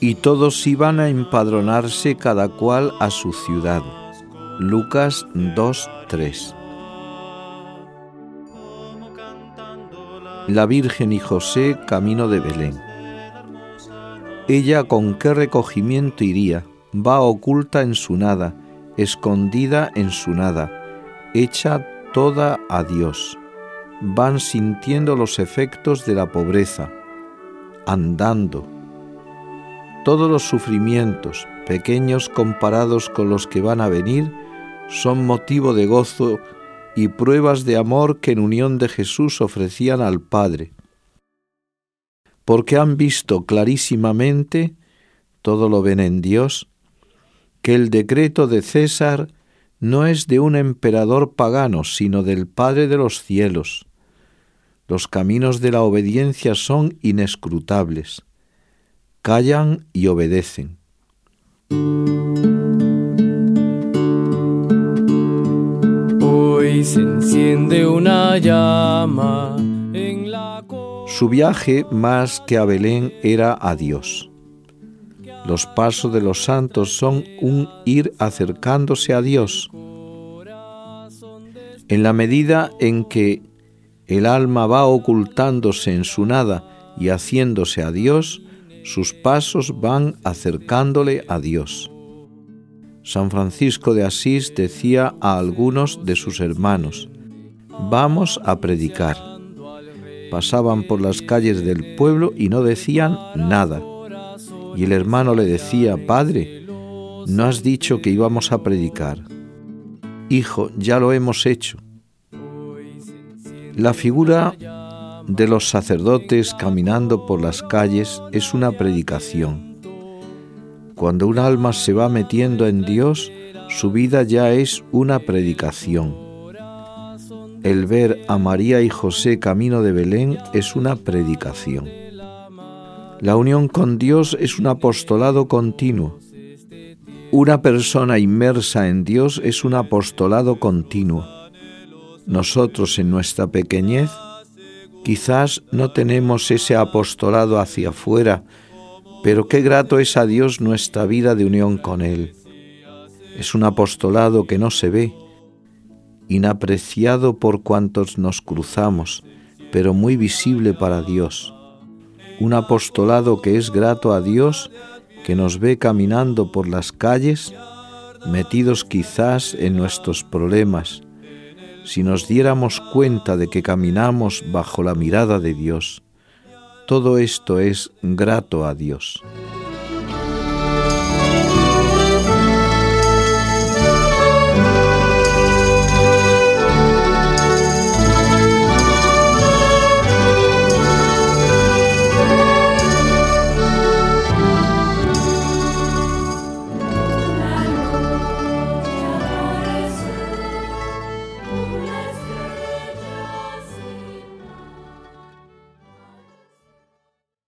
Y todos iban a empadronarse cada cual a su ciudad. Lucas 2.3 La Virgen y José camino de Belén. Ella con qué recogimiento iría, va oculta en su nada, escondida en su nada, hecha toda a Dios. Van sintiendo los efectos de la pobreza, andando, todos los sufrimientos, pequeños comparados con los que van a venir, son motivo de gozo y pruebas de amor que en unión de Jesús ofrecían al Padre, porque han visto clarísimamente, todo lo ven en Dios, que el decreto de César no es de un emperador pagano, sino del Padre de los cielos. Los caminos de la obediencia son inescrutables callan y obedecen. Hoy se enciende una llama en la Su viaje más que a Belén era a Dios. Los pasos de los santos son un ir acercándose a Dios. En la medida en que el alma va ocultándose en su nada y haciéndose a Dios, sus pasos van acercándole a Dios. San Francisco de Asís decía a algunos de sus hermanos, vamos a predicar. Pasaban por las calles del pueblo y no decían nada. Y el hermano le decía, Padre, ¿no has dicho que íbamos a predicar? Hijo, ya lo hemos hecho. La figura de los sacerdotes caminando por las calles es una predicación. Cuando un alma se va metiendo en Dios, su vida ya es una predicación. El ver a María y José camino de Belén es una predicación. La unión con Dios es un apostolado continuo. Una persona inmersa en Dios es un apostolado continuo. Nosotros en nuestra pequeñez Quizás no tenemos ese apostolado hacia afuera, pero qué grato es a Dios nuestra vida de unión con Él. Es un apostolado que no se ve, inapreciado por cuantos nos cruzamos, pero muy visible para Dios. Un apostolado que es grato a Dios, que nos ve caminando por las calles, metidos quizás en nuestros problemas, si nos diéramos cuenta de que caminamos bajo la mirada de Dios, todo esto es grato a Dios.